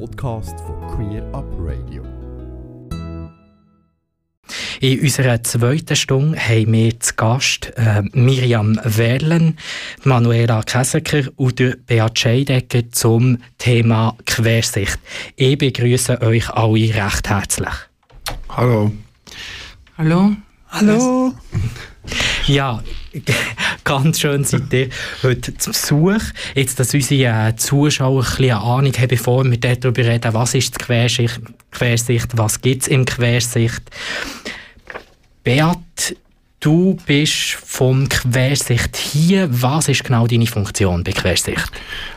Podcast von Queer Up Radio. In unserer zweiten Stunde haben wir zu Gast äh, Miriam Werlen, Manuela Käseker und Beat Scheidegger zum Thema Quersicht. Ich begrüße euch alle recht herzlich. Hallo. Hallo. Hallo. Ja, ganz schön seid ihr heute zu Besuch. Jetzt, dass unsere äh, Zuschauer ein bisschen Ahnung haben, bevor wir darüber reden, was ist die Quersicht, Quersicht was gibt es im Quersicht. Beat, du bist vom Quersicht hier. Was ist genau deine Funktion bei Quersicht?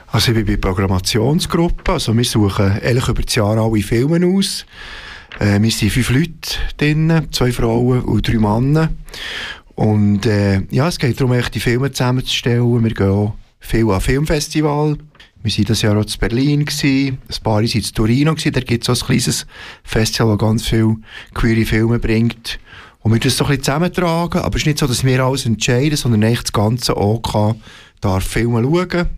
Also ich bin bei Programmationsgruppe. Also wir suchen ehrlich über das Jahr alle Filme aus. Äh, wir sind fünf Leute drin, zwei Frauen und drei Männer. Und äh, ja, es geht darum, echt die Filme zusammenzustellen. Wir gehen auch viel an Filmfestival. Wir waren das Jahr auch in Berlin, gewesen. ein paar waren in Torino. Da gibt es so ein kleines Festival, das ganz viele queere Filme bringt. Und wir das so ein bisschen zusammentragen. Aber es ist nicht so, dass wir alles entscheiden, sondern echt das ganze OK darf Filme schauen.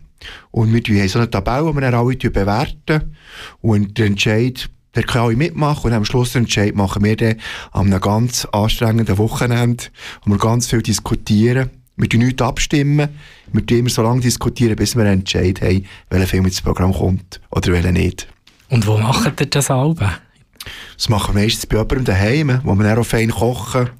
Und wir haben so eine Tabelle, die wir dann alle bewerten. Und der Entscheid der können alle mitmachen und am Schluss den Entscheid machen wir dann an einem ganz anstrengenden Wochenende, wo wir ganz viel diskutieren. Wir tun nichts abstimmen, wir tun immer so lange diskutieren, bis wir einen Entscheid haben, welcher Film ins Programm kommt oder welcher nicht. Und wo macht ihr das alle? Das machen wir meistens bei jemandem daheim, wo wir dann auch fein kochen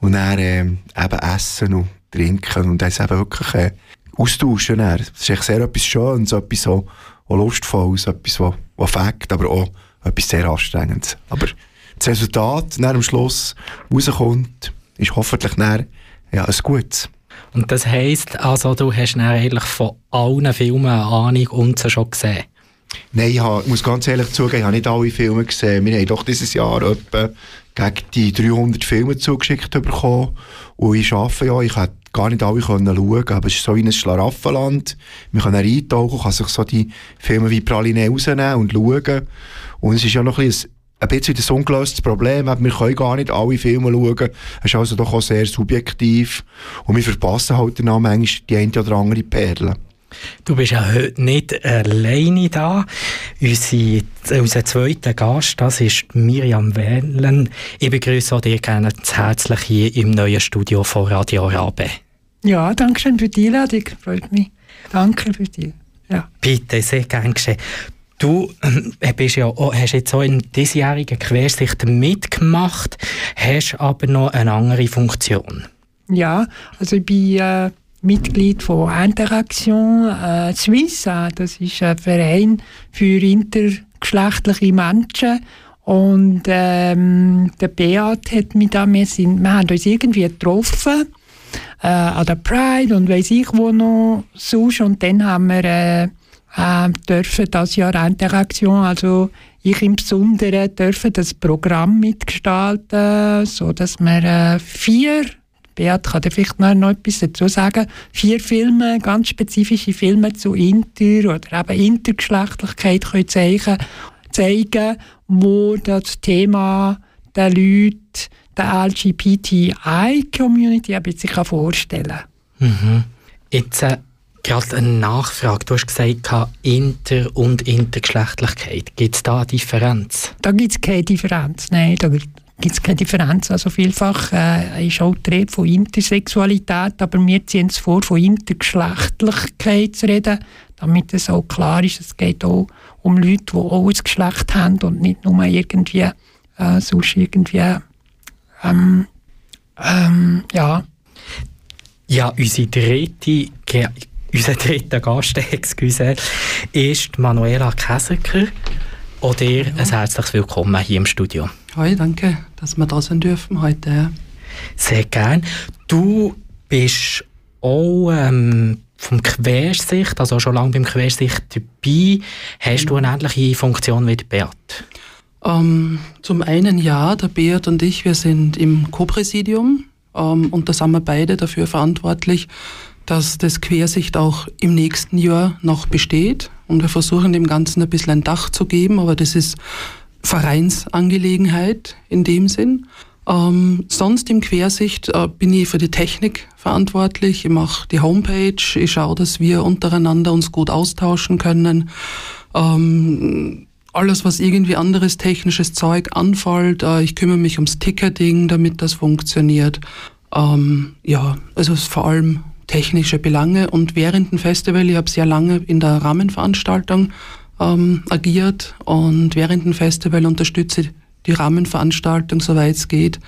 und dann äh, eben essen und trinken und dann eben wirklich äh, austauschen. Dann. Das ist echt sehr etwas Schönes, etwas so, so Lustvolles, etwas, was, was fängt, aber auch etwas sehr Anstrengendes. Aber das Resultat, nach am Schluss rauskommt, ist hoffentlich dann, ja, ein gutes. Und das heisst, also du hast eigentlich von allen Filmen eine Ahnung und sie schon gesehen? Nein, ich muss ganz ehrlich zugeben, ich habe nicht alle Filme gesehen. Wir haben doch dieses Jahr etwa gegen die 300 Filme zugeschickt bekommen. Und ich arbeite ja, ich hätte gar nicht alle können schauen aber es ist so wie ein Schlaraffenland. Man kann eintauchen, kann sich so die Filme wie Praline rausnehmen und schauen. Und es ist ja noch ein bisschen ein bisschen ein ungelöstes Problem. Wir können gar nicht alle Filme schauen. Es ist also doch auch sehr subjektiv. Und wir verpassen halt dann auch manchmal die eine oder andere Perle. Du bist ja heute nicht alleine da. Unsere, unser zweiter Gast, das ist Miriam Wellen. Ich begrüße dich gerne herzlich hier im neuen Studio von Radio Rabe. Ja, danke schön für die Einladung. Freut mich. Danke für die. Ja. Bitte, sehr gerne geschehen. Du äh, bist ja, hast jetzt auch in diesjährigen Quersicht mitgemacht, hast aber noch eine andere Funktion. Ja, also ich bin äh, Mitglied von Interaction äh, Suisse. Das ist ein Verein für intergeschlechtliche Menschen. Und ähm, der Beat hat mich da, wir, sind, wir haben uns irgendwie getroffen äh, an der Pride und weiß ich wo noch sonst. Und dann haben wir äh, äh, dürfen das Jahr Interaktion, also ich im Besonderen, dürfen das Programm mitgestalten, so dass wir äh, vier Beat kann vielleicht noch etwas dazu sagen. Vier Filme, ganz spezifische Filme zu Inter- oder eben Intergeschlechtlichkeit können zeigen, zeigen, wo das Thema der Leute, der LGBTI-Community sich vorstellen kann. Mhm. Jetzt äh, Gerade eine Nachfrage. Du hast gesagt, Inter- und Intergeschlechtlichkeit. Gibt es da eine Differenz? Da gibt es keine Differenz. Nein, da gibt es keine Differenz. Also vielfach äh, ist auch die Rede von Intersexualität, aber wir ziehen es vor, von Intergeschlechtlichkeit zu reden, damit es auch klar ist, es geht auch um Leute, die auch ein Geschlecht haben und nicht nur irgendwie äh, sonst irgendwie ähm, ähm, ja. Ja, unsere dritte unser dritter Gast, excuse, ist Manuela Käseker. Auch dir ja. ein herzliches Willkommen hier im Studio. Hi, danke, dass wir da sein dürfen heute. Sehr gern. Du bist auch ähm, vom Quersicht, also schon lange beim Quersicht dabei. Hast du eine ähnliche Funktion wie der Beat? Ähm, zum einen ja, der Beat und ich, wir sind im Co-Präsidium ähm, und da sind wir beide dafür verantwortlich, dass das Quersicht auch im nächsten Jahr noch besteht. Und wir versuchen dem Ganzen ein bisschen ein Dach zu geben, aber das ist Vereinsangelegenheit in dem Sinn. Ähm, sonst im Quersicht äh, bin ich für die Technik verantwortlich. Ich mache die Homepage. Ich schaue, dass wir untereinander uns gut austauschen können. Ähm, alles, was irgendwie anderes technisches Zeug anfällt. Äh, ich kümmere mich ums Ticketing, damit das funktioniert. Ähm, ja, also vor allem technische Belange. Und während dem Festival, ich habe sehr lange in der Rahmenveranstaltung ähm, agiert und während dem Festival unterstütze ich die Rahmenveranstaltung, soweit es geht.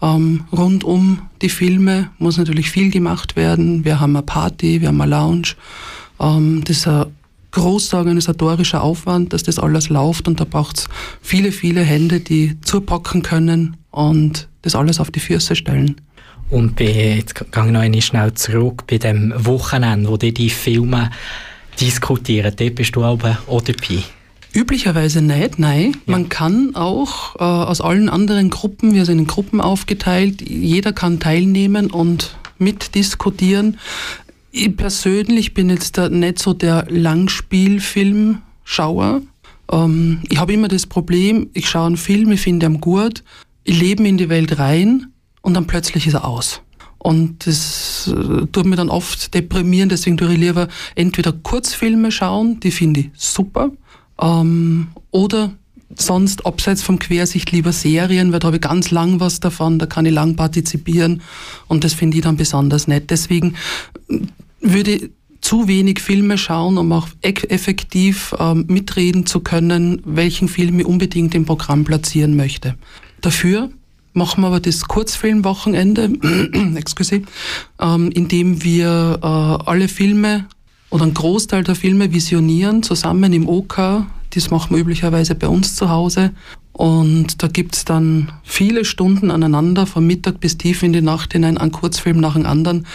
Ähm, rund um die Filme muss natürlich viel gemacht werden. Wir haben eine Party, wir haben eine Lounge. Ähm, das ist ein großer organisatorischer Aufwand, dass das alles läuft und da braucht es viele, viele Hände, die zupacken können und das alles auf die Füße stellen. Und bei, jetzt gehe ich noch einmal schnell zurück, bei dem Wochenende, wo die, die Filme diskutieren, dort bist du aber auch dabei. Üblicherweise nicht, nein. Ja. Man kann auch äh, aus allen anderen Gruppen, wir sind in Gruppen aufgeteilt, jeder kann teilnehmen und mitdiskutieren. Ich persönlich bin jetzt da nicht so der Langspielfilmschauer. Ähm, ich habe immer das Problem, ich schaue einen Film, ich finde ihn gut, ich lebe in die Welt rein und dann plötzlich ist er aus. Und das äh, tut mir dann oft deprimieren, deswegen tue ich lieber entweder Kurzfilme schauen, die finde ich super, ähm, oder sonst abseits vom Quersicht lieber Serien, weil da habe ich ganz lang was davon, da kann ich lang partizipieren und das finde ich dann besonders nett. Deswegen äh, würde ich zu wenig Filme schauen, um auch effektiv ähm, mitreden zu können, welchen Film ich unbedingt im Programm platzieren möchte. Dafür machen wir aber das Kurzfilmwochenende, excuse, ähm, indem wir äh, alle Filme oder einen Großteil der Filme visionieren, zusammen im OK. Das machen wir üblicherweise bei uns zu Hause. Und da gibt es dann viele Stunden aneinander, von Mittag bis tief in die Nacht hinein, einen Kurzfilm nach dem anderen.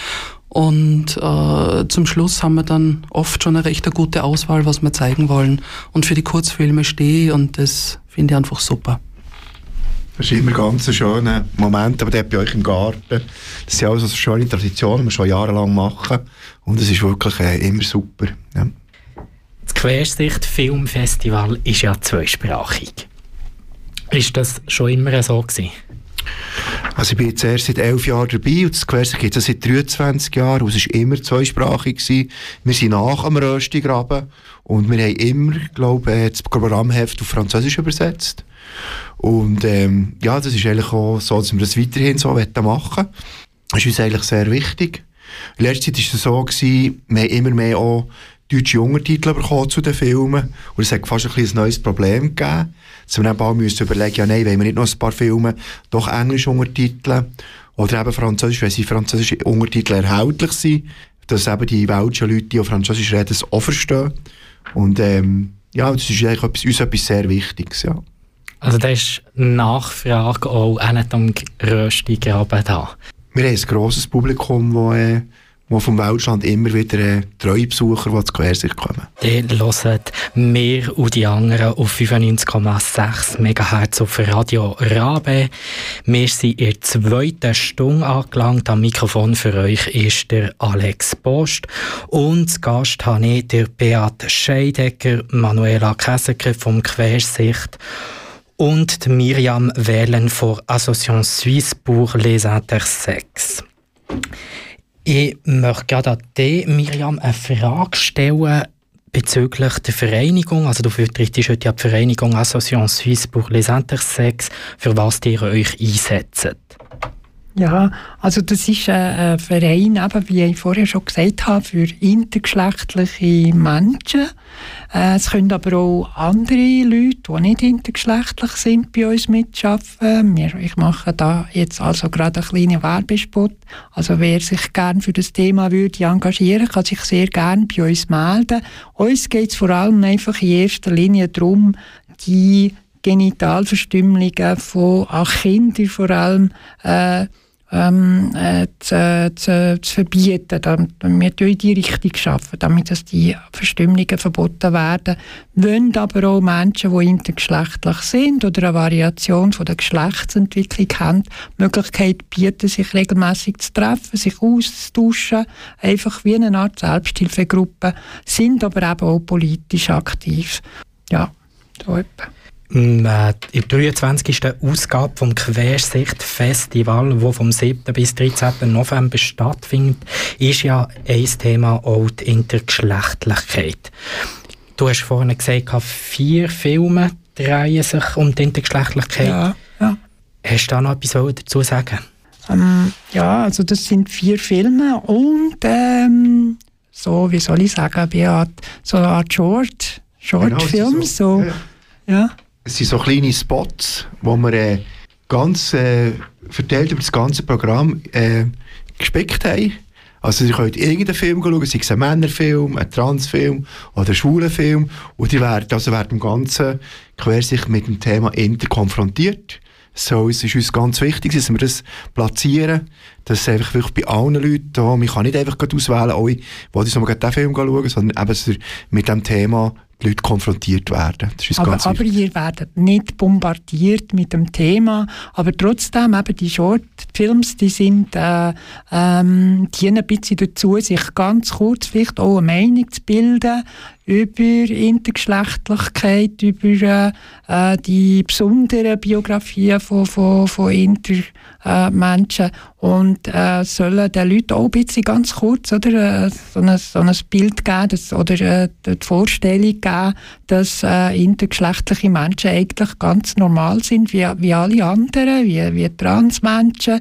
Und äh, zum Schluss haben wir dann oft schon eine recht gute Auswahl, was wir zeigen wollen. Und für die Kurzfilme stehe und das finde ich einfach super. Das ist immer ganz ein schöner Moment, aber der bei euch im Garten. Das sind auch so schöne Traditionen, die wir schon jahrelang machen. Und es ist wirklich äh, immer super. Ja. Das Quersicht Filmfestival ist ja zweisprachig. Ist das schon immer so gewesen? Also ich bin jetzt erst seit elf Jahren dabei und das Quersicht gibt es seit 23 Jahren und es war immer zweisprachig. Gewesen. Wir sind nach am Röstigraben und wir haben immer, glaube ich, das Programmheft auf Französisch übersetzt. Und ähm, ja, das ist eigentlich auch so, dass wir das weiterhin so machen wollen. Das ist uns eigentlich sehr wichtig. In letzter Zeit war es so, gewesen, wir haben immer mehr auch deutsche Untertitel bekommen zu den Filmen. Und es hat fast ein, ein neues Problem gegeben. Dass wir dann bald müssen überlegen, ja nein, wollen wir nicht noch ein paar Filme doch Englisch untertiteln oder eben Französisch, wenn sie französische Untertitel erhältlich sind, dass eben die welschen Leute, die Französisch reden, es auch verstehen. Und ähm, ja, das ist eigentlich etwas, uns etwas sehr Wichtiges, ja. Also da ist Nachfrage auch nicht am Röstigraben da. Wir haben ein grosses Publikum, das wo vom Weltstand immer wieder äh, treue Besucher, die zu Quersicht kommen. Die hören mehr und die anderen auf 95,6 MHz auf Radio Rabe. Wir sind in der zweiten Stunde angelangt. Am Mikrofon für euch ist der Alex Post. Und zu Gast habe ich der Beat Scheidecker, Manuela Käseker vom Quersicht und Miriam Wählen von Association Suisse pour les Intersexes. Ich möchte gerade an dich, Miriam, eine Frage stellen bezüglich der Vereinigung. Also du vertrittst heute ja die Vereinigung Association Suisse pour les Intersexes, für was ihr euch einsetzt. Ja, also das ist ein Verein, eben, wie ich vorher schon gesagt habe, für intergeschlechtliche Menschen. Äh, es können aber auch andere Leute, die nicht intergeschlechtlich sind, bei uns mitarbeiten. ich mache da jetzt also gerade einen kleinen Werbespot. Also wer sich gerne für das Thema würde engagieren, kann sich sehr gerne bei uns melden. Uns geht es vor allem einfach in erster Linie darum, die Genitalverstümmelungen von Kindern vor allem äh, ähm, äh, zu, zu, zu, verbieten. Damit wir in die Richtung schaffen, damit dass die Verstümmelungen verboten werden. Wollen aber auch Menschen, die intergeschlechtlich sind oder eine Variation von der Geschlechtsentwicklung haben, die Möglichkeit bieten, sich regelmäßig zu treffen, sich auszutauschen, einfach wie eine Art Selbsthilfegruppe, sind aber eben auch politisch aktiv. Ja, so etwa. In der 23. Ausgabe vom Quersicht Festival, wo vom 7. bis 13. November stattfindet, ist ja ein Thema auch die Intergeschlechtlichkeit. Du hast vorhin gesagt, vier Filme drehen sich um die Intergeschlechtlichkeit. Ja, ja. Hast du da noch etwas dazu sagen? Ähm, ja, also das sind vier Filme und ähm, so, wie soll ich sagen, Beat, so eine Art Short, Shortfilm, genau, so, ja. ja. Es sind so kleine Spots, wo wir äh, ganz äh, verteilt über das ganze Programm äh, gespickt haben. Also ihr könnt irgendeinen Film schauen, sei es ein Männerfilm, ein Transfilm oder ein schwuler Film und ihr werdet also während dem Ganzen quersicht mit dem Thema Inter konfrontiert. So, es ist uns ganz wichtig, dass wir das platzieren, dass es einfach wirklich bei allen Leuten da, man kann nicht einfach auswählen, oh, ich will jetzt nochmal diesen Film schauen, sondern eben, dass mit dem Thema die Leute konfrontiert werden. Das ist aber, ganz aber ihr werdet nicht bombardiert mit dem Thema, aber trotzdem eben die Shortfilms, die sind, äh, ähm, dienen ein bisschen dazu, sich ganz kurz vielleicht auch eine Meinung zu bilden über Intergeschlechtlichkeit, über äh, die besonderen Biografien von, von, von Intermenschen und äh, sollen den Leuten auch ein bisschen ganz kurz oder, äh, so, ein, so ein Bild geben dass, oder äh, die Vorstellung geben, dass äh, intergeschlechtliche Menschen eigentlich ganz normal sind wie, wie alle anderen, wie, wie Transmenschen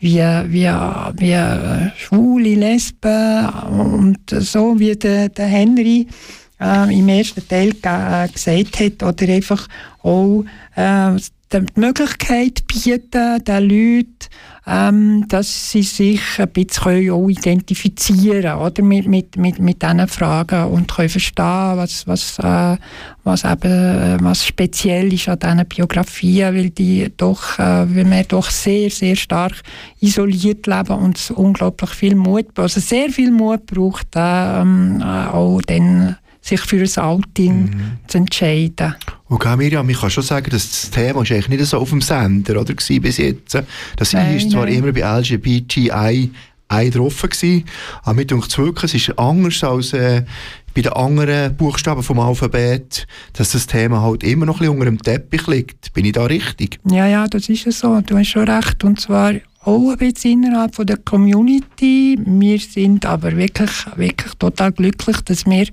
wie, wie, wie äh, Schwule, Lesben und so, wie der, der Henry äh, im ersten Teil äh, gesagt hat, oder einfach auch äh, die Möglichkeit bieten, den Leuten, ähm, dass sie sich ein bisschen auch identifizieren oder? Mit, mit, mit, mit diesen Fragen und können verstehen, was, was, äh, was, eben, äh, was speziell ist an diesen Biografien, weil, die doch, äh, weil wir doch sehr, sehr stark isoliert leben und es unglaublich viel Mut, also sehr viel Mut braucht, ähm, äh, auch dann sich für ein Outing mhm. zu entscheiden. Okay, Miriam, ich kann schon sagen, dass das Thema ist eigentlich nicht so auf dem Sender oder, bis jetzt. Das nein, ist zwar nein. immer bei LGBTI drauf gewesen, aber denkt es wirklich, es ist anders als äh, bei den anderen Buchstaben vom Alphabet, dass das Thema halt immer noch ein bisschen unter dem Teppich liegt. Bin ich da richtig? Ja, ja, das ist so. Du hast schon recht. Und zwar auch ein bisschen innerhalb von der Community. Wir sind aber wirklich, wirklich total glücklich, dass wir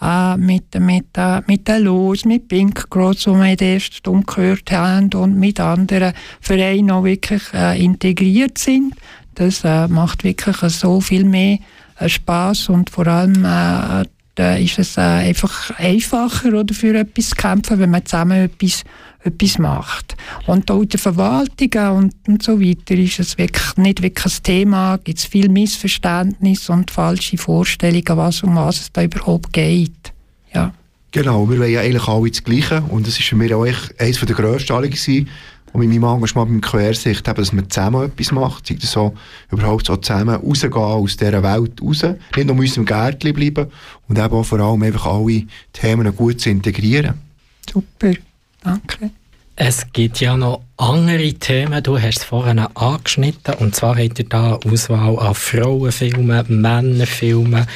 äh, mit, mit, äh, mit der Los, mit Pink Cross, wo wir in der ersten Stunde gehört haben, und mit anderen Vereinen auch wirklich äh, integriert sind. Das äh, macht wirklich so viel mehr äh, Spaß und vor allem äh, da ist es einfach einfacher oder für etwas zu kämpfen, wenn man zusammen etwas etwas macht. Und auch in der Verwaltung und, und so weiter ist es wirklich nicht wirklich ein Thema, gibt es viel Missverständnis und falsche Vorstellungen, was, um was es da überhaupt geht. Ja. Genau, wir wollen ja eigentlich alle das Gleiche und das war für mich auch eines der grössten Anliegen und mit meinem Engagement beim Quersicht, eben, dass man zusammen etwas macht, sei das so, überhaupt so zusammen rausgehen aus dieser Welt raus, nicht nur in unserem Gärtchen bleiben und eben auch vor allem einfach alle Themen gut zu integrieren. Super. Danke. Es gibt ja noch andere Themen, du hast es vorhin angeschnitten, und zwar habt ihr da Auswahl an Frauenfilmen, Männerfilmen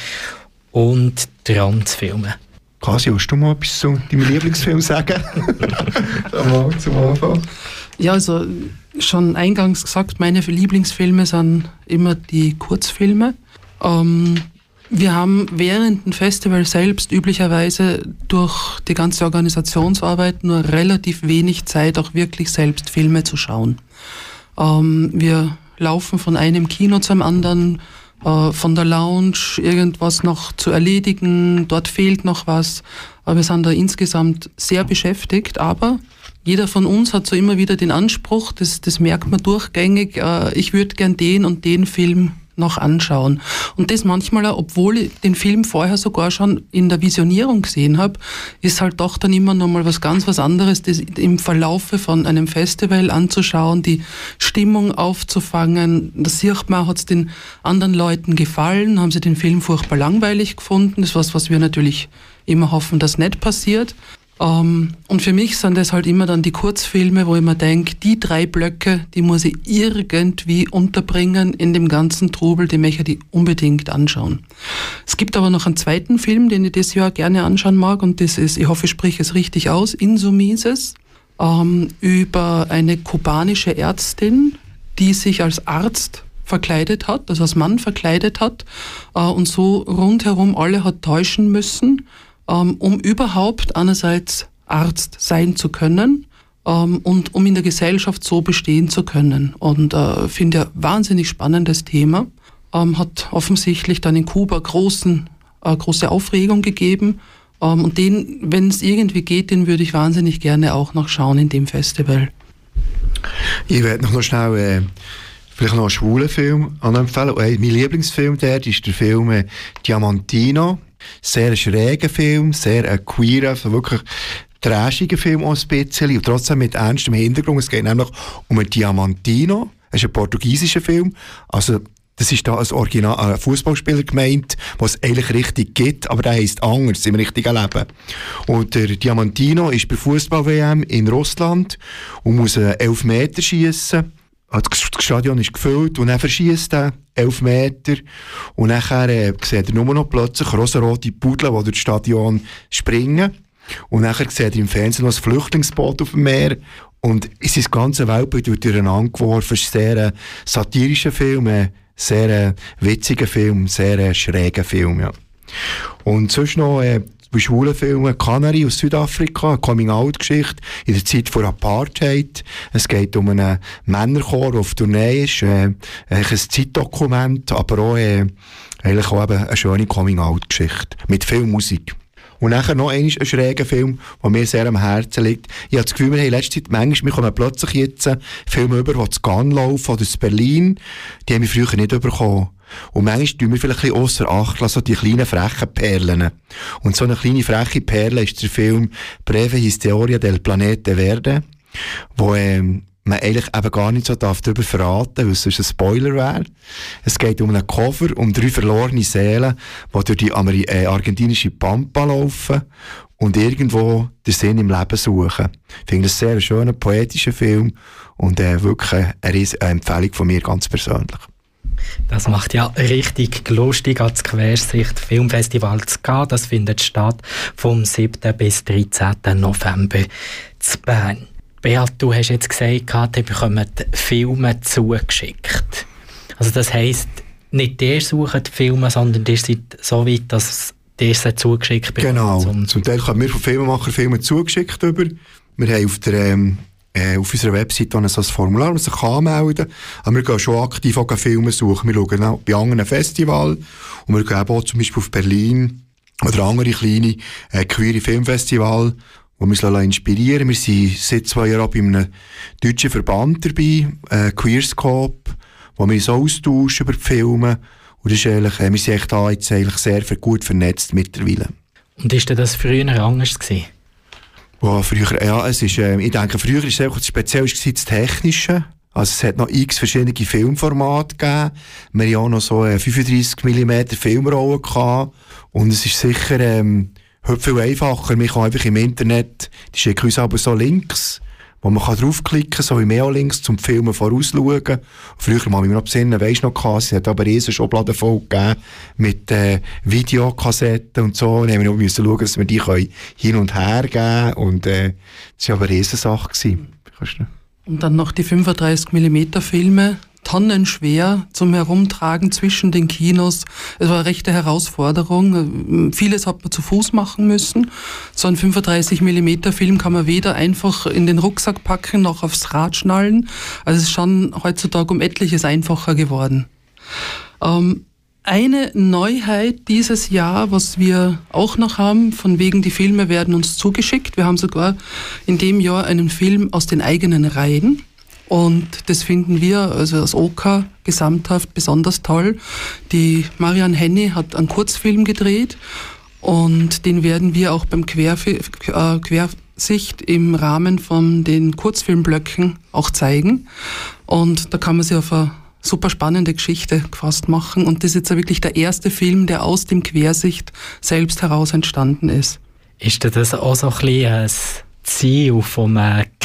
und Transfilmen. Kasi, willst du mal etwas zu deinem Lieblingsfilm sagen? mal zum Anfang. Ja, also schon eingangs gesagt, meine Lieblingsfilme sind immer die Kurzfilme. Ähm, wir haben während dem Festival selbst üblicherweise durch die ganze Organisationsarbeit nur relativ wenig Zeit, auch wirklich selbst Filme zu schauen. Ähm, wir laufen von einem Kino zum anderen, äh, von der Lounge irgendwas noch zu erledigen, dort fehlt noch was. Aber wir sind da insgesamt sehr beschäftigt, aber jeder von uns hat so immer wieder den Anspruch, das, das merkt man durchgängig, äh, ich würde gern den und den Film noch anschauen. Und das manchmal, obwohl ich den Film vorher sogar schon in der Visionierung gesehen habe, ist halt doch dann immer noch mal was ganz was anderes, das im Verlaufe von einem Festival anzuschauen, die Stimmung aufzufangen. Das sieht man, hat es den anderen Leuten gefallen, haben sie den Film furchtbar langweilig gefunden. Das ist was, was wir natürlich immer hoffen, dass nicht passiert. Um, ähm, und für mich sind das halt immer dann die Kurzfilme, wo ich mir denke, die drei Blöcke, die muss ich irgendwie unterbringen in dem ganzen Trubel, die möchte ich unbedingt anschauen. Es gibt aber noch einen zweiten Film, den ich dieses Jahr gerne anschauen mag und das ist, ich hoffe, ich spreche es richtig aus, Insumises, um, ähm, über eine kubanische Ärztin, die sich als Arzt verkleidet hat, also als Mann verkleidet hat uh, und so rundherum alle hat täuschen müssen um überhaupt einerseits Arzt sein zu können ähm, und um in der Gesellschaft so bestehen zu können. Und äh, finde ja wahnsinnig spannendes Thema. Ähm, hat offensichtlich dann in Kuba großen, äh, große Aufregung gegeben. Ähm, und den, wenn es irgendwie geht, den würde ich wahnsinnig gerne auch noch schauen in dem Festival. Ich werde noch schnell äh, vielleicht noch einen schwulen Film empfehlen. Hey, mein Lieblingsfilm dort ist der Film äh, Diamantino. Sehr schräger Film, sehr äh, queer, also wirklich trashiger Film auch ein bisschen und trotzdem mit ernstem Hintergrund. Es geht nämlich um einen Diamantino. Es ist ein portugiesischer Film. Also das ist da als Original, ein Fußballspieler gemeint, was eigentlich richtig gibt, aber der heisst anders im richtigen Leben. Und der Diamantino ist bei Fußball-WM in Russland und muss einen Elfmeter schießen. Das Stadion ist gefüllt und dann verschießt er elf Meter und nachher äh, sieht er nur noch plötzlich rosarote Pudel, die durch das Stadion springen. Und nachher sieht er im Fernsehen noch ein Flüchtlingsboot auf dem Meer und in sein ganze Weltbild wird durcheinander geworfen. Es ist ein sehr äh, satirischer Film, ein sehr äh, witziger Film, sehr äh, schräger Film, ja. Und sonst noch äh, bei schwulen Filmen Canary aus Südafrika, eine Coming-out-Geschichte in der Zeit vor Apartheid. Es geht um einen Männerchor, der auf Tournee ist, äh, ein Zeitdokument, aber auch, äh, eigentlich auch eben eine schöne Coming-out-Geschichte mit viel Musik. Und nachher noch ein schräger Film, der mir sehr am Herzen liegt. Ich habe das Gefühl, wir haben in letzter Zeit, manchmal, wir kommen plötzlich jetzt Filme über, die zu Cannes laufen oder zu Berlin. Die haben wir früher nicht bekommen. Und manchmal tun wir vielleicht ein bisschen ausser Acht lassen, so die kleinen frechen Perlen. Und so eine kleine freche Perle ist der Film Breve Historia del Planete Verde, wo ähm, man eigentlich eben gar nicht so darf darüber verraten, weil es ein Spoiler wäre. Es geht um einen Cover, um drei verlorene Seelen, die durch die Ameri äh, argentinische Pampa laufen und irgendwo den Sinn im Leben suchen. Ich finde es einen sehr schönen, poetischen Film und äh, wirklich eine, eine Empfehlung von mir ganz persönlich. Das macht ja richtig lustig, als Quersicht Filmfestival zu gehen. Das findet statt vom 7. bis 13. November zu Bern. Beat, du hast jetzt gesagt, ihr bekommt Filme zugeschickt. Also das heisst, nicht ihr sucht die Filme, sondern ihr seid so weit, dass ihr sie zugeschickt bekommt. Genau, zum, Teil kommen wir von Filmemachern Filme zugeschickt über. Wir haben auf der ähm, äh, auf unserer Website so ein Formular, man sich anmelden kann. Aber wir gehen schon aktiv auch Filme suchen. Wir schauen auch bei anderen Festivals und wir gehen auch zum Beispiel auf Berlin oder andere kleine äh, queere Filmfestival wo wir uns inspirieren Wir sind seit zwei Jahren bei einem deutschen Verband dabei, äh, Queerscope, wo wir uns austauschen über die Filme. Und das ist eigentlich, äh, wir sind echt da jetzt eigentlich sehr gut vernetzt mittlerweile. Und ist das früher anders gewesen? Wow, früher, ja, es ist, äh, ich denke, früher war es einfach speziell das Technische. Also es hat noch x verschiedene Filmformate gegeben. Wir hatten auch noch so äh, 35 mm Filmrollen gehabt. Und es ist sicher, ähm, heute viel einfacher. Man kann einfach im Internet, die schicken uns aber so Links, wo man kann draufklicken kann, so wie Meo-Links zum Filmen vorausschauen. Früher mal mich noch besinnen, weisst noch, es hat aber riesen Schubladen voll gegeben mit äh, Videokassetten und so. Dann haben wir müssen schauen, dass wir die können hin und her geben und äh, das war aber riesen Sache. Und dann noch die 35 mm Filme, tonnenschwer zum Herumtragen zwischen den Kinos. Es war eine rechte Herausforderung. Vieles hat man zu Fuß machen müssen. So ein 35 mm Film kann man weder einfach in den Rucksack packen noch aufs Rad schnallen. Also es ist schon heutzutage um etliches einfacher geworden. Ähm, eine Neuheit dieses Jahr, was wir auch noch haben, von wegen die Filme werden uns zugeschickt. Wir haben sogar in dem Jahr einen Film aus den eigenen Reihen. Und das finden wir, also als OK gesamthaft besonders toll. Die Marianne Henny hat einen Kurzfilm gedreht und den werden wir auch beim äh, Quersicht im Rahmen von den Kurzfilmblöcken auch zeigen. Und da kann man sich auf eine super spannende Geschichte gefasst machen. Und das ist jetzt wirklich der erste Film, der aus dem Quersicht selbst heraus entstanden ist. Ist das auch so ein bisschen Ziel von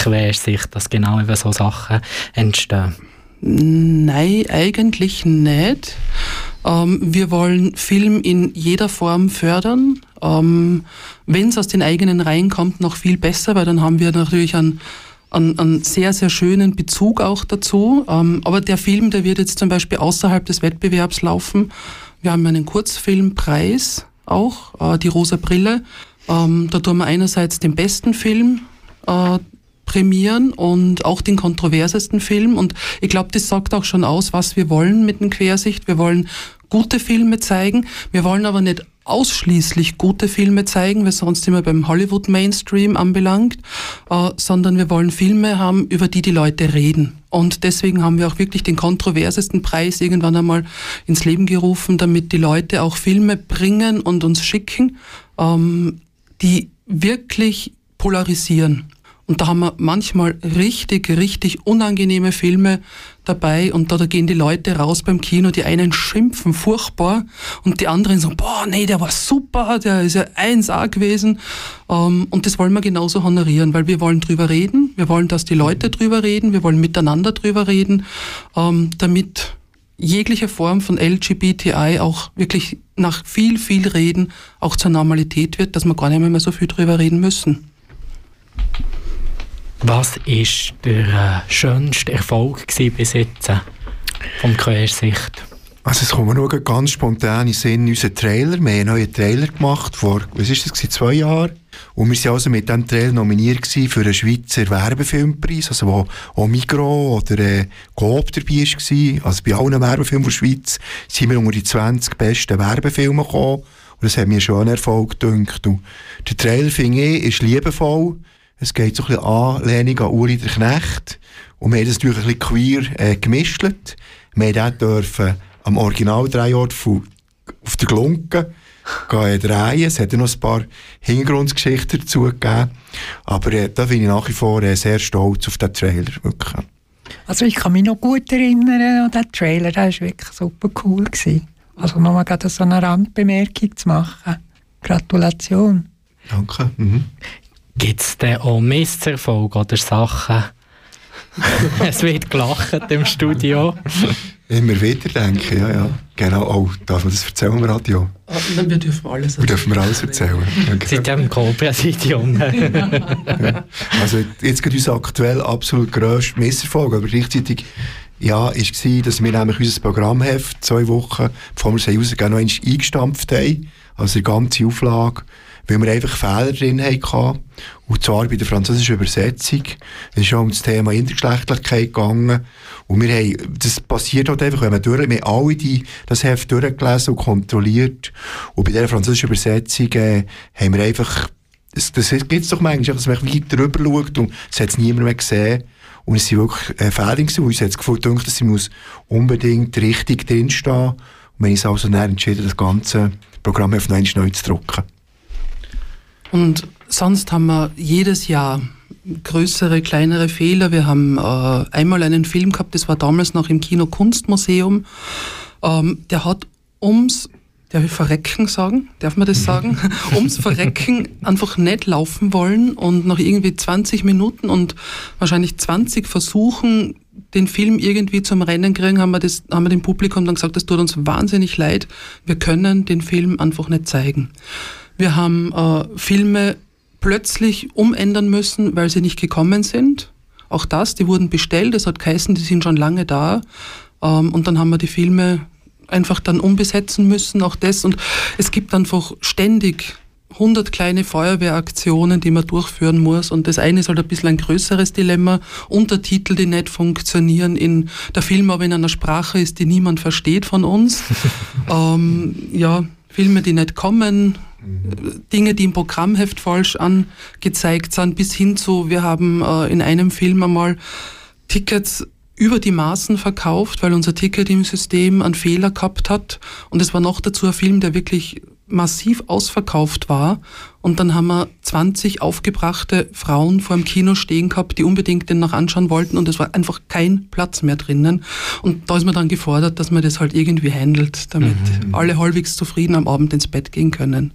Quersicht, dass genau über so Sachen entstehen? Nein, eigentlich nicht. Ähm, wir wollen Film in jeder Form fördern. Ähm, Wenn es aus den eigenen Reihen kommt, noch viel besser, weil dann haben wir natürlich einen, einen, einen sehr, sehr schönen Bezug auch dazu. Ähm, aber der Film, der wird jetzt zum Beispiel außerhalb des Wettbewerbs laufen. Wir haben einen Kurzfilmpreis auch, äh, die Rosa Brille Ähm, da tun wir einerseits den besten Film äh, prämieren und auch den kontroversesten Film. Und ich glaube, das sagt auch schon aus, was wir wollen mit dem Quersicht. Wir wollen gute Filme zeigen. Wir wollen aber nicht ausschließlich gute Filme zeigen, weil sonst immer beim Hollywood Mainstream anbelangt, äh, sondern wir wollen Filme haben, über die die Leute reden. Und deswegen haben wir auch wirklich den kontroversesten Preis irgendwann einmal ins Leben gerufen, damit die Leute auch Filme bringen und uns schicken, ähm, die wirklich polarisieren. Und da haben wir manchmal richtig, richtig unangenehme Filme dabei und da, da gehen die Leute raus beim Kino, die einen schimpfen furchtbar und die anderen sagen, boah, nee, der war super, der ist ja 1A gewesen. Ähm, und das wollen wir genauso honorieren, weil wir wollen drüber reden, wir wollen, dass die Leute drüber reden, wir wollen miteinander drüber reden, ähm, damit jegliche Form von LGBTI auch wirklich nach viel, viel Reden auch zur Normalität wird, dass wir gar nicht mehr so viel drüber reden müssen. Was war der äh, schönste Erfolg bis jetzt äh, vom Quersicht? Also es kommt mir nur ganz spontan in Sinn, unser Trailer. Wir haben einen neuen Trailer gemacht vor, was ist das, zwei Jahren. Und wir waren also mit diesem Trailer nominiert für einen Schweizer Werbefilmpreis, also wo auch Migro oder äh, Coop dabei war. Also bei allen Werbefilmen der Schweiz sind wir unter die 20 besten Werbefilme gekommen. Und das hat mir schon einen Erfolg gedacht. Und der Trailer, finde ich, ist liebevoll. Es geht so ein bisschen Anlehnung an Uli der Knecht. Und wir haben das natürlich ein bisschen queer äh, gemischt. Wir durften am Original Drehort auf der Glunke gehen drehen. Es hat ja noch ein paar Hintergrundgeschichten dazu gegeben. Aber äh, da bin ich nach wie vor äh, sehr stolz auf den Trailer. Wirklich. Also ich kann mich noch gut erinnern an den Trailer. Der war wirklich super cool. Gewesen. Also nochmal gerade so eine Randbemerkung zu machen. Gratulation. Danke. Mhm. Gibt es denn auch Misserfolge oder Sachen? es wird gelacht im Studio. Immer wieder denke ja, ja. Genau, oh, darf man das erzählen im Radio? Ah, wir dürfen alles erzählen. Wir dürfen alles erzählen. Ja im Co-Präsidium. ja. Also jetzt geht unser aktuell absolut grösster Misserfolg, aber gleichzeitig ja, ist war, dass wir nämlich unser Programmheft zwei Wochen, bevor wir es rausgehen, noch eingestampft haben. Also die ganze Auflage weil wir einfach Fehler drin hatten. Und zwar bei der französischen Übersetzung. Es ist auch um das Thema Intergeschlechtlichkeit gegangen. Und wir haben, das passiert halt einfach, wenn man durch, wir haben alle die, das Heft durchgelesen und kontrolliert. Und bei dieser französischen Übersetzung äh, haben wir einfach, das, das gibt es doch manchmal, dass man weiter drüber schaut und es hat es niemand mehr gesehen. Und es sind wirklich äh, Fehler gewesen. Uns hat es gedacht, dass sie muss unbedingt richtig drinstehen. Und wir haben uns also dann entschieden, das ganze Programm auf neu zu drucken. Und sonst haben wir jedes Jahr größere, kleinere Fehler. Wir haben äh, einmal einen Film gehabt, das war damals noch im Kino Kunstmuseum. Ähm, der hat ums Darf ich Verrecken sagen? Darf man das sagen? Ums Verrecken einfach nicht laufen wollen und nach irgendwie 20 Minuten und wahrscheinlich 20 Versuchen, den Film irgendwie zum Rennen kriegen, haben wir, das, haben wir dem Publikum dann gesagt, das tut uns wahnsinnig leid. Wir können den Film einfach nicht zeigen. Wir haben äh, Filme plötzlich umändern müssen, weil sie nicht gekommen sind. Auch das, die wurden bestellt, das hat geheißen, die sind schon lange da. Ähm, und dann haben wir die Filme einfach dann umbesetzen müssen, auch das. Und es gibt einfach ständig 100 kleine Feuerwehraktionen, die man durchführen muss. Und das eine ist halt ein bisschen ein größeres Dilemma. Untertitel, die nicht funktionieren, in der Film aber in einer Sprache ist, die niemand versteht von uns. ähm, ja, Filme, die nicht kommen, Dinge, die im Programmheft falsch angezeigt sind, bis hin zu, wir haben äh, in einem Film einmal Tickets über die Maßen verkauft, weil unser Ticket im System einen Fehler gehabt hat. Und es war noch dazu ein Film, der wirklich massiv ausverkauft war. Und dann haben wir 20 aufgebrachte Frauen vor dem Kino stehen gehabt, die unbedingt den noch anschauen wollten und es war einfach kein Platz mehr drinnen. Und da ist man dann gefordert, dass man das halt irgendwie handelt, damit mhm. alle halbwegs zufrieden am Abend ins Bett gehen können.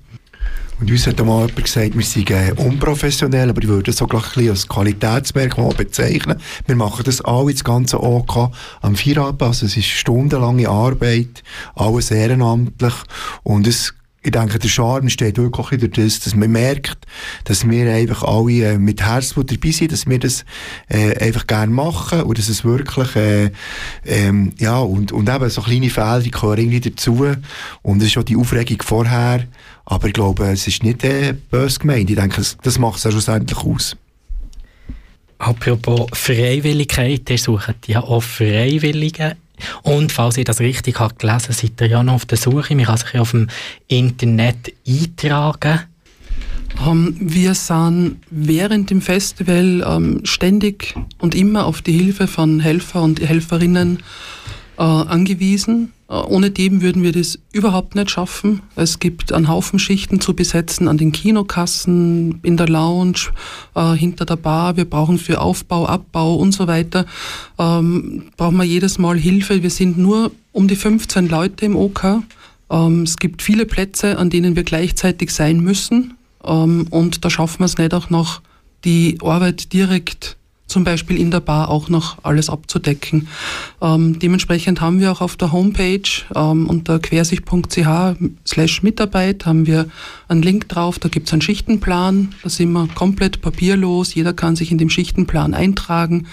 Und uns hat mal jemand gesagt, wir seien unprofessionell, aber ich würde das auch gleich ein bisschen als Qualitätsmerkmal bezeichnen. Wir machen das alle, das ganze OK, am Feierabend, also es ist stundenlange Arbeit, alles ehrenamtlich. Und es ich denke, der Charme steht wirklich durch das, dass man merkt, dass wir einfach alle äh, mit Herzblut dabei sind, dass wir das äh, einfach gerne machen und dass es wirklich, äh, ähm, ja, und, und eben so kleine Fehler, die gehören irgendwie dazu. Und es ist schon die Aufregung vorher, aber ich glaube, es ist nicht äh, böse gemeint. Ich denke, das, das macht es ja schlussendlich aus. Apropos Freiwilligkeit, ihr sucht ja auch Freiwillige. Und falls ich das richtig habe gelesen, seid ihr ja noch auf der Suche. Man kann sich ja auf dem Internet eintragen. Um, ähm, wir sind während dem Festival um, ähm, ständig und immer auf die Hilfe von Helfer und Helferinnen uh, angewiesen. Äh, ohne dem würden wir das überhaupt nicht schaffen. Es gibt einen Haufen Schichten zu besetzen an den Kinokassen, in der Lounge, äh, hinter der Bar. Wir brauchen für Aufbau, Abbau und so weiter, ähm, brauchen wir jedes Mal Hilfe. Wir sind nur um die 15 Leute im OK. Ähm, es gibt viele Plätze, an denen wir gleichzeitig sein müssen. Ähm, und da schaffen wir es nicht auch noch, die Arbeit direkt zum Beispiel in der Bar auch noch alles abzudecken. Ähm, dementsprechend haben wir auch auf der Homepage ähm, unter quersicht.ch slash Mitarbeit haben wir einen Link drauf, da gibt es einen Schichtenplan, da sind wir komplett papierlos, jeder kann sich in dem Schichtenplan eintragen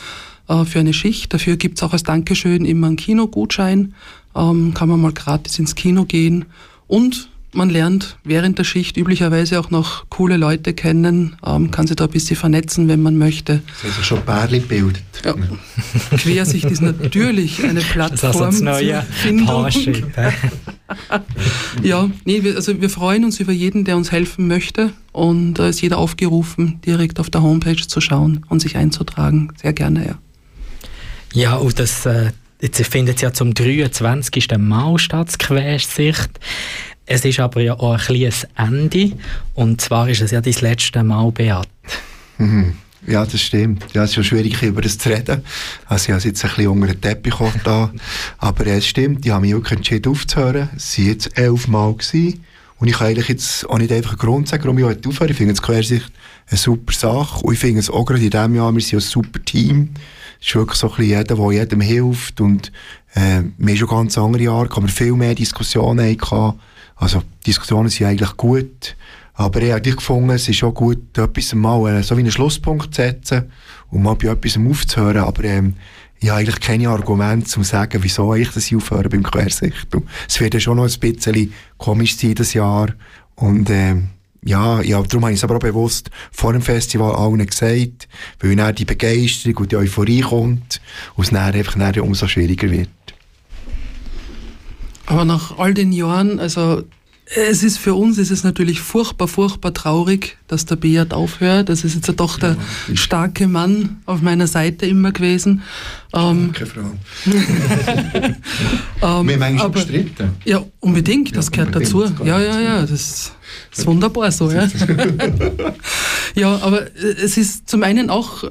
äh, für eine Schicht. Dafür gibt es auch als Dankeschön immer einen Kinogutschein, ähm, kann man mal gratis ins Kino gehen. Und man lernt während der Schicht üblicherweise auch noch coole Leute kennen, ähm, kann sich da ein bisschen vernetzen, wenn man möchte. Das ist ja schon Pärli bildet. Ja. Quersicht ist natürlich eine Plattform das neue Findung. ja, nee, wir, also wir freuen uns über jeden, der uns helfen möchte und da äh, ist jeder aufgerufen, direkt auf der Homepage zu schauen und sich einzutragen. Sehr gerne, ja. Ja, und das äh, Jetzt findet es ja zum 23. Mal statt, Quersicht. Es ist aber ja auch ein kleines Ende. Und zwar ist es ja das letzte Mal, Beat. Mhm. Ja, das stimmt. Ja, es ist schon schwierig, über das zu reden. Also, ich habe jetzt ein bisschen unter den Teppich da. Aber es stimmt, ich habe mich wirklich entschieden aufzuhören. Es waren jetzt elf Mal. Gewesen. Und ich kann eigentlich jetzt auch nicht einfach einen Grund sagen, warum ich heute aufhöre. Ich finde es Quersicht eine super Sache. Und ich finde es auch gerade in diesem Jahr, wir sind ein super Team. Es ist wirklich so ein bisschen jeder, der jedem hilft. Und äh, wir haben schon ganz andere Jahre, man viel mehr Diskussionen haben also, Diskussionen sind eigentlich gut, aber ich habe gefunden, es ist auch gut, etwas mal äh, so wie einen Schlusspunkt zu setzen und mal bei etwas aufzuhören, aber ähm, ich habe eigentlich keine Argumente, um zu sagen, wieso ich das aufhöre beim Quersicht. Es wird ja schon noch ein bisschen komisch sein, das Jahr. Und ähm, ja, ja, darum habe ich es aber auch bewusst vor dem Festival allen gesagt, weil dann die Begeisterung und die Euphorie kommt und es dann einfach dann umso schwieriger wird. Aber nach all den Jahren, also es ist für uns ist es natürlich furchtbar, furchtbar traurig, dass der Beat aufhört. Das ist jetzt doch der ja, starke Mann auf meiner Seite immer gewesen. Ähm, Keine Frage. ähm, Wir haben aber, gestritten. Ja, unbedingt, das ja, gehört unbedingt, dazu. Das ja, ja, ja, das ist wunderbar so. Ja. ja, aber es ist zum einen auch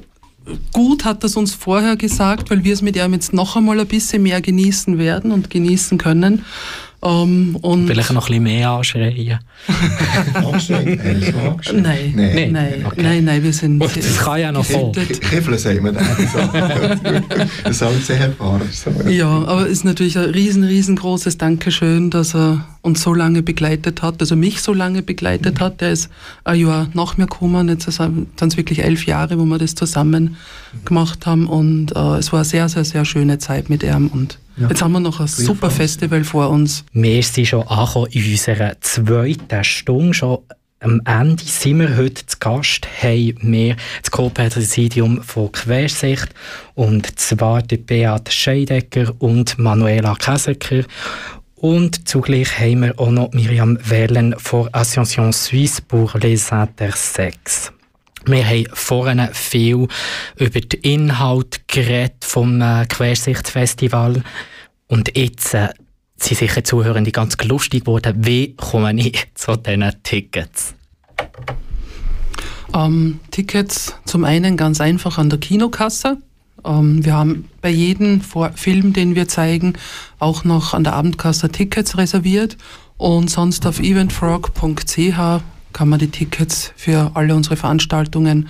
gut hat das uns vorher gesagt, weil wir es mit ihm jetzt noch einmal ein bisschen mehr genießen werden und genießen können. Um, ähm, und Vielleicht noch ein bisschen mehr anschreien. anschreien? Nein, nein, nein, okay. nein, nein, wir sind... Oh, das kann ja noch voll. Kiffeln wir dann. das ist sehr erfahren. Ja, aber es ist natürlich ein riesen, riesengroßes Dankeschön, dass er uns so lange begleitet hat, also mich so lange begleitet hat. Der ist ein Jahr nach mir gekommen, jetzt sind es wirklich elf Jahre, wo wir das zusammen gemacht haben und äh, es war eine sehr, sehr, sehr schöne Zeit mit ihm und ja. Jetzt haben wir noch ein super Festival vor uns. Wir sind schon angekommen in unserer zweiten Stunde. Schon am Ende sind wir heute zu Gast, haben wir das Co-Präsidium von Quersicht und zwar der Beat Scheidecker und Manuela Käsecker. Und zugleich haben wir auch noch Miriam Wellen von Ascension Suisse pour les Intersex. Wir haben vorhin viel über den Inhalt geredet vom äh, Quersichtsfestival und jetzt äh, sind sicher Zuhörende ganz lustig geworden. Wie komme ich zu diesen Tickets? Ähm, Tickets zum einen ganz einfach an der Kinokasse. Ähm, wir haben bei jedem Vor Film, den wir zeigen, auch noch an der Abendkasse Tickets reserviert. Und sonst auf eventfrog.ch kann man die Tickets für alle unsere Veranstaltungen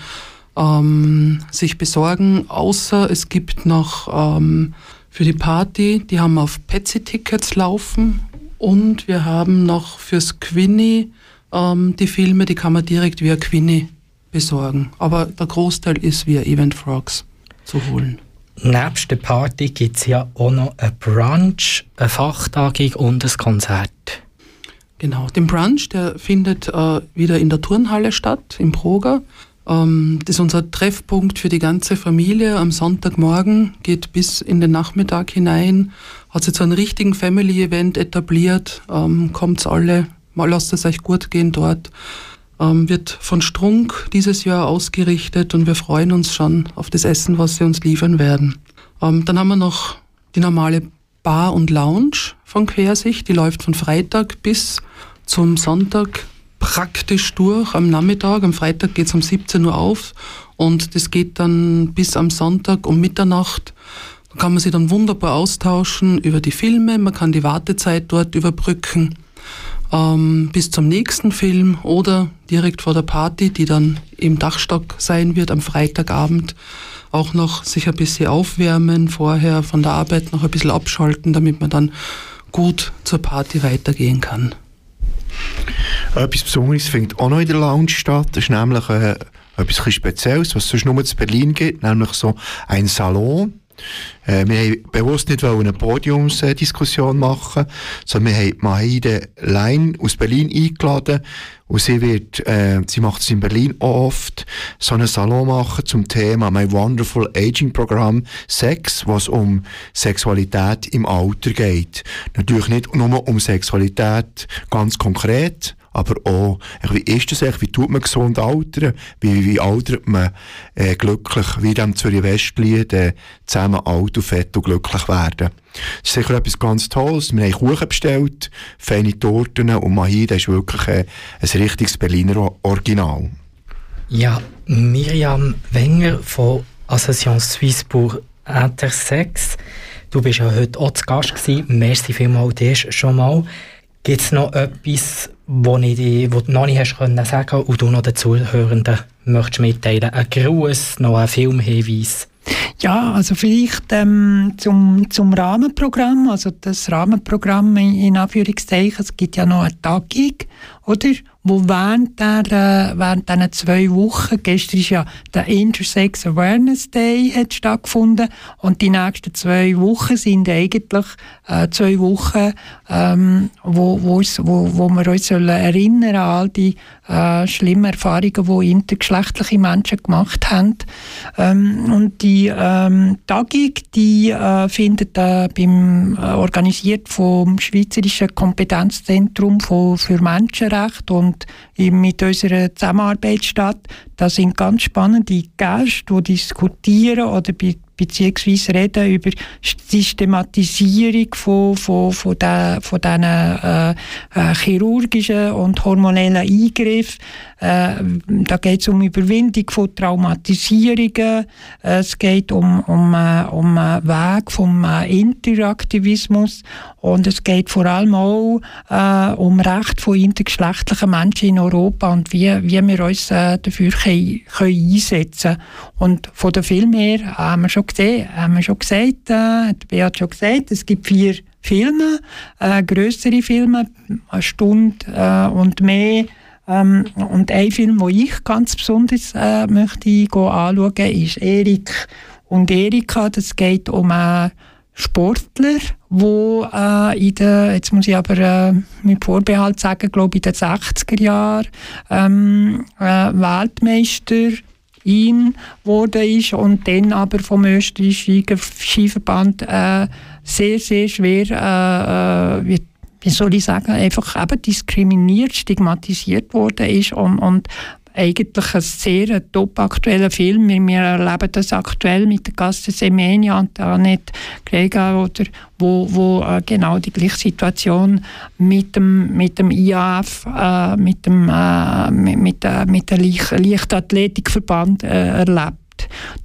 ähm, sich besorgen, außer es gibt noch ähm, für die Party, die haben auf Petsy-Tickets laufen und wir haben noch fürs Quinny ähm, die Filme, die kann man direkt via Quinny besorgen. Aber der Großteil ist via Event Frogs zu holen. Nebst der Party gibt es ja auch noch ein Brunch, eine Fachtagung und ein Konzert. Genau, den Brunch, der findet äh, wieder in der Turnhalle statt, im Proger. Ähm, das ist unser Treffpunkt für die ganze Familie. Am Sonntagmorgen geht bis in den Nachmittag hinein. Hat sich so einen richtigen Family-Event etabliert. Ähm, Kommt alle, mal lasst es euch gut gehen dort. Ähm, wird von Strunk dieses Jahr ausgerichtet und wir freuen uns schon auf das Essen, was sie uns liefern werden. Ähm, dann haben wir noch die normale Bar und Lounge von Quersicht. Die läuft von Freitag bis zum Sonntag praktisch durch am Nachmittag. Am Freitag geht es um 17 Uhr auf und das geht dann bis am Sonntag um Mitternacht. Da kann man sich dann wunderbar austauschen über die Filme, man kann die Wartezeit dort überbrücken ähm, bis zum nächsten Film oder direkt vor der Party, die dann im Dachstock sein wird am Freitagabend, auch noch sich ein bisschen aufwärmen, vorher von der Arbeit noch ein bisschen abschalten, damit man dann gut zur Party weitergehen kann. Etwas Besonderes findet auch noch in der Lounge statt. Das ist nämlich äh, etwas Spezielles, was es sonst nur in Berlin gibt, nämlich so ein Salon. Äh, wir haben bewusst nicht eine Podiumsdiskussion machen, sondern wir haben Mahide Lein aus Berlin eingeladen und sie wird, äh, sie macht es in Berlin oft, so einen Salon machen zum Thema My Wonderful Aging Programm Sex, was um Sexualität im Alter geht. Natürlich nicht nur um Sexualität ganz konkret, aber auch, wie ist das eigentlich, wie tut man gesund altern, wie, wie altert man äh, glücklich, wie dem Zürich Westlied äh, zusammen alt und fett und glücklich werden. Das ist sicher etwas ganz Tolles. Wir haben Kuchen bestellt, feine Torten und Mahi, das ist wirklich äh, ein richtiges Berliner Original. Ja, Miriam Wenger von Association pour Intersex. Du bist ja heute auch zu Gast gewesen. Merci vielmals dir schon mal. Gibt es noch etwas, was ich, wo du noch nicht hast können sagen und du noch den Zuhörenden möchtest mitteilen? Ein Gruß, noch ein Filmhinweis? Ja, also vielleicht ähm, zum, zum Rahmenprogramm, also das Rahmenprogramm in Anführungszeichen, es gibt ja noch eine Tagung, oder? Wo während, der, äh, während diesen zwei Wochen, gestern ist ja der Intersex Awareness Day hat stattgefunden und die nächsten zwei Wochen sind eigentlich äh, zwei Wochen, ähm, wo, wo, wo, wir uns sollen erinnern an all die äh, schlimmen Erfahrungen, die intergeschlechtliche Menschen gemacht haben. Ähm, und die ähm, Tagung, die äh, findet äh, beim, äh, organisiert vom Schweizerischen Kompetenzzentrum für Menschenrechte und und mit unserer Zusammenarbeit statt. Da sind ganz spannende Gäste, die diskutieren oder beziehungsweise reden über Systematisierung von, von, von, den, von diesen äh, äh, chirurgischen und hormonellen Eingriffen. Äh, da geht es um Überwindung von Traumatisierungen, es geht um, um, äh, um Weg vom äh, Interaktivismus und es geht vor allem auch äh, um Recht von intergeschlechtlichen Menschen in Europa und wie, wie wir uns dafür können, können einsetzen. Und von dem Film her haben wir schon gesehen, haben wir schon gesagt, äh, Beat schon gesagt, es gibt vier Filme, äh, größere Filme, eine Stunde äh, und mehr. Ähm, und ein Film, den ich ganz besonders äh, möchte anschauen, ist Erik und Erika. Das geht um einen Sportler, wo äh, in den, jetzt muss ich aber äh, mit Vorbehalt sagen, glaube in den 60er Jahren ähm, äh, Weltmeister ihn wurde ist und dann aber vom österreichischen Skiverband äh, sehr, sehr schwer, äh, äh, wie, wie, soll ich sagen, einfach eben diskriminiert, stigmatisiert worden ist und, und eigentlich ein sehr top aktueller Film. Wir, wir erleben das aktuell mit der Gasse Semenia und Annette Greger, oder, wo, wo äh, genau die gleiche Situation mit dem, mit dem IAF, äh, mit dem äh, mit, mit, äh, mit der Leichtathletikverband äh, erlebt.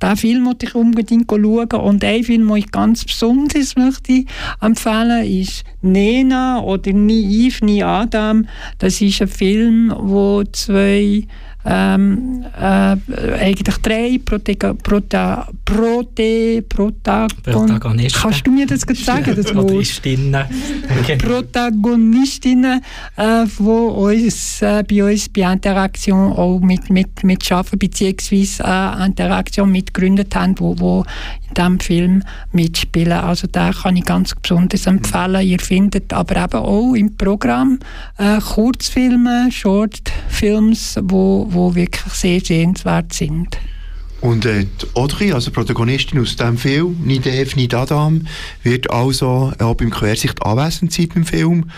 Diesen Film möchte ich unbedingt schauen. Und ein Film, den ich ganz besonders möchte empfehlen ist Nena oder Ni Yves, Ni Adam. Das ist ein Film, wo zwei ähm, äh, eigentlich drei Prota Prote, Protagon Protagonisten. Kannst du mir das gerade sagen, das? Protagonistinnen. Protagonistinnen, äh, die uns, äh, bei uns bei Interaktion auch mit, mit, mit Schaffen bzw. Äh, Interaktion mitgegründet haben, wo, wo diesem Film mitspielen. Also da kann ich ganz besonders empfehlen. Ihr findet aber eben auch im Programm äh, Kurzfilme, Shortfilms, wo, wo wirklich sehr sehenswert sind. Und äh, die Audrey, also Protagonistin aus diesem Film, ni Dave, ni Adam, wird also auch beim Quersicht anwesend sein beim Film.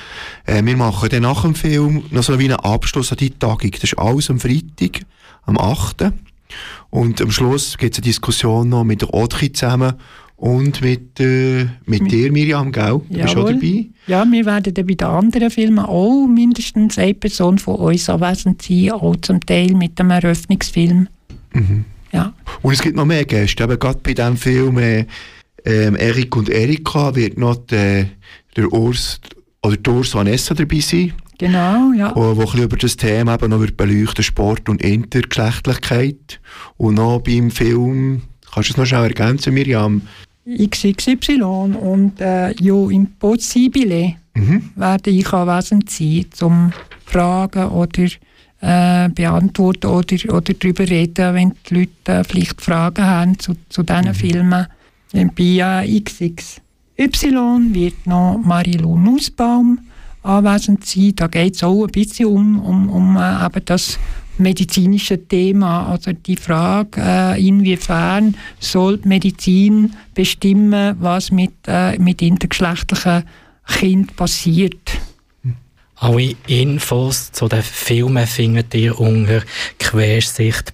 Äh, wir machen dann nach dem Film noch so wie einen Abschluss an die Tagung. Das ist alles am Freitag, am 8. Und am Schluss gibt es eine Diskussion noch mit der Audrey zusammen und mit, äh, mit dir, Miriam, gell? Du bist auch Jawohl. dabei. Ja, wir werden dann bei den anderen Filmen auch mindestens eine Person von uns anwesend sein, auch zum Teil mit dem Eröffnungsfilm. Ja. Und es gibt noch mehr Gäste. Eben gerade bei diesem Film äh, ähm, Erik und Erika wird noch der, der Urs oder die Urs Vanessa dabei sein, Genau, ja. wo, wo ein bisschen über das Thema eben noch wird beleuchten Sport und Intergeschlechtlichkeit. Und noch beim Film, kannst du es noch schnell ergänzen, Miriam? XXY und äh, Jo Impossibile Mhm. werde ich anwesend sein, zum Fragen oder äh, beantworten oder, oder darüber reden, wenn die Leute äh, vielleicht Fragen haben zu, zu diesen Filmen. Und bei äh, XXY wird noch Marilu Nussbaum anwesend sein. Da geht es auch ein bisschen um, um, um äh, eben das medizinische Thema, also die Frage, äh, inwiefern soll Medizin bestimmen, was mit, äh, mit intergeschlechtlichen Kindern passiert. Alle Infos zu den Filmen findet ihr unter quersicht.ch.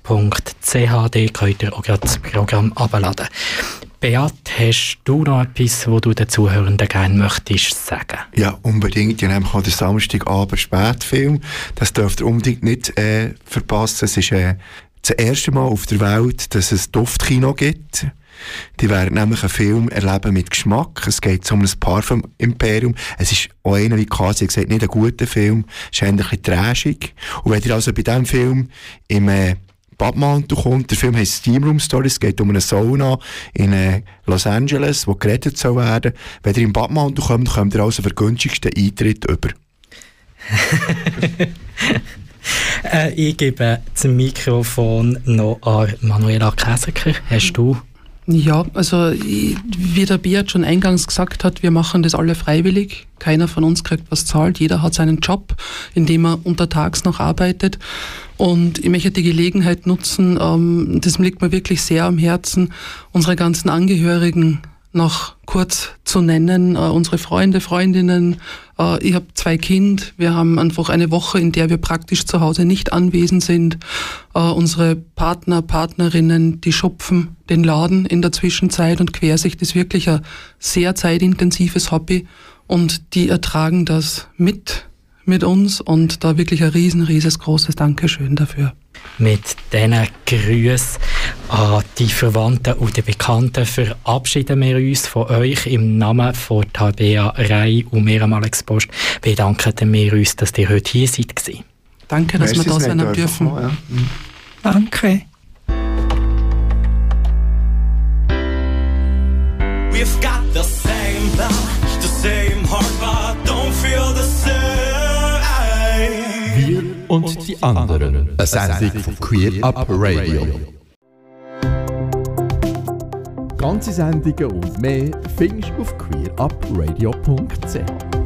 Dort könnt ihr auch das Programm abladen. Beat, hast du noch etwas, wo du den Zuhörenden gerne möchtest sagen? Ja, unbedingt. Ja, nämlich auch der Samstagabend Spätfilm. Das dürft ihr unbedingt nicht äh, verpassen. Es ist äh, das erste Mal auf der Welt, dass es Duftkino gibt. Die werden nämlich einen Film erleben mit Geschmack. Es geht um ein Parfum-Imperium. Es ist auch einer, wie Kasi gesagt, nicht ein guter Film. Es ist ein bisschen trashig. Und wenn ihr also bei diesem Film im äh, Badmantel kommt, der Film heißt Steam Room Stories, es geht um eine Sauna in äh, Los Angeles, wo gerettet soll werden. Wenn ihr im Badmantel kommt, kommt ihr also den günstigsten Eintritt über. Äh, ich gebe das Mikrofon noch an Manuela Käseker. Hast du? Ja, also wie der Beat schon eingangs gesagt hat, wir machen das alle freiwillig. Keiner von uns kriegt was zahlt. Jeder hat seinen Job, in dem er untertags noch arbeitet. Und ich möchte die Gelegenheit nutzen, ähm, das liegt mir wirklich sehr am Herzen, unsere ganzen Angehörigen noch kurz zu nennen. Äh, unsere Freunde, Freundinnen, äh, ich habe zwei Kinder. Wir haben einfach eine Woche, in der wir praktisch zu Hause nicht anwesend sind. Äh, unsere Partner, Partnerinnen, die schupfen den Laden in der Zwischenzeit und Quersicht ist wirklich ein sehr zeitintensives Hobby und die ertragen das mit mit uns und da wirklich ein riesen, rieses großes Dankeschön dafür. Mit diesen Grüßen an die Verwandten und die Bekannten verabschieden wir uns von euch im Namen von Tabea Rei und mir am Alex Post. Bedanken wir uns, dass ihr heute hier seid. Danke, dass wir da sein dürfen. dürfen. Ja. Danke. Und die anderen. Eine Sendung von Queer Up Radio. Ganze Sendungen und mehr findest du auf queerupradio.ch.